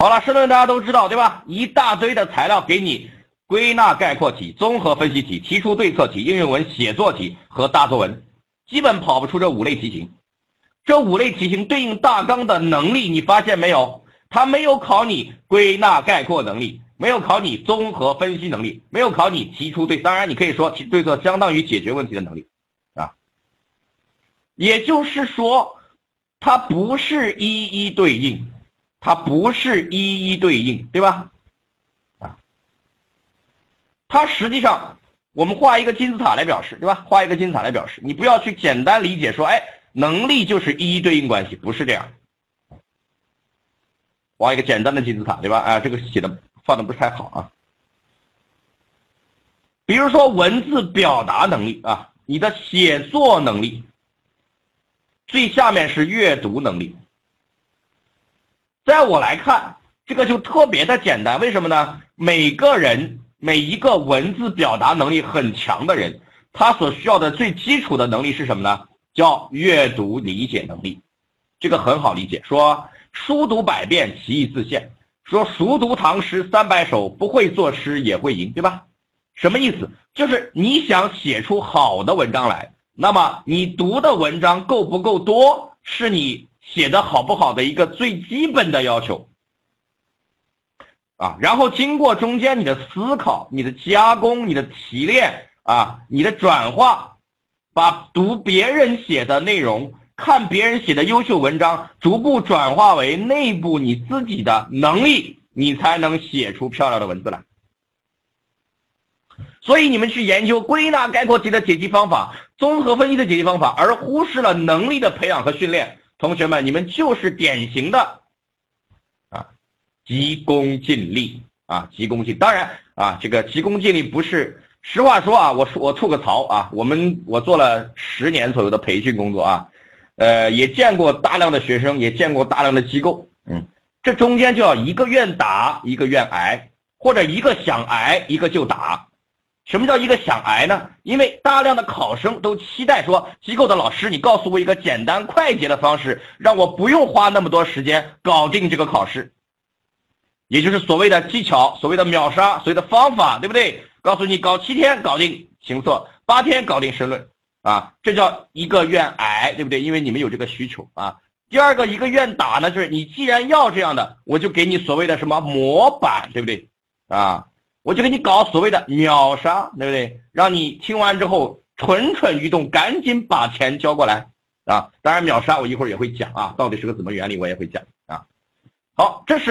好了，申论大家都知道对吧？一大堆的材料给你归纳概括题、综合分析题、提出对策题、应用文写作题和大作文，基本跑不出这五类题型。这五类题型对应大纲的能力，你发现没有？它没有考你归纳概括能力，没有考你综合分析能力，没有考你提出对。当然，你可以说提对策相当于解决问题的能力啊。也就是说，它不是一一对应。它不是一一对应，对吧？啊，它实际上，我们画一个金字塔来表示，对吧？画一个金字塔来表示，你不要去简单理解说，哎，能力就是一一对应关系，不是这样。画一个简单的金字塔，对吧？啊，这个写的放的不是太好啊。比如说文字表达能力啊，你的写作能力，最下面是阅读能力。在我来看，这个就特别的简单。为什么呢？每个人每一个文字表达能力很强的人，他所需要的最基础的能力是什么呢？叫阅读理解能力。这个很好理解。说书读百遍，其义自现。说熟读唐诗三百首，不会作诗也会吟，对吧？什么意思？就是你想写出好的文章来，那么你读的文章够不够多，是你。写的好不好的一个最基本的要求啊，然后经过中间你的思考、你的加工、你的提炼啊、你的转化，把读别人写的内容、看别人写的优秀文章，逐步转化为内部你自己的能力，你才能写出漂亮的文字来。所以你们去研究归纳概括题的解题方法、综合分析的解题方法，而忽视了能力的培养和训练。同学们，你们就是典型的啊，急功近利啊，急功近。当然啊，这个急功近利不是实话说啊，我说我吐个槽啊，我们我做了十年左右的培训工作啊，呃，也见过大量的学生，也见过大量的机构，嗯，这中间就要一个愿打，一个愿挨，或者一个想挨，一个就打。什么叫一个想挨呢？因为大量的考生都期待说，机构的老师，你告诉我一个简单快捷的方式，让我不用花那么多时间搞定这个考试，也就是所谓的技巧，所谓的秒杀，所谓的方法，对不对？告诉你，搞七天搞定行测，八天搞定申论，啊，这叫一个愿挨，对不对？因为你们有这个需求啊。第二个一个愿打呢，就是你既然要这样的，我就给你所谓的什么模板，对不对？啊。我就给你搞所谓的秒杀，对不对？让你听完之后蠢蠢欲动，赶紧把钱交过来啊！当然，秒杀我一会儿也会讲啊，到底是个什么原理，我也会讲啊。好，这是。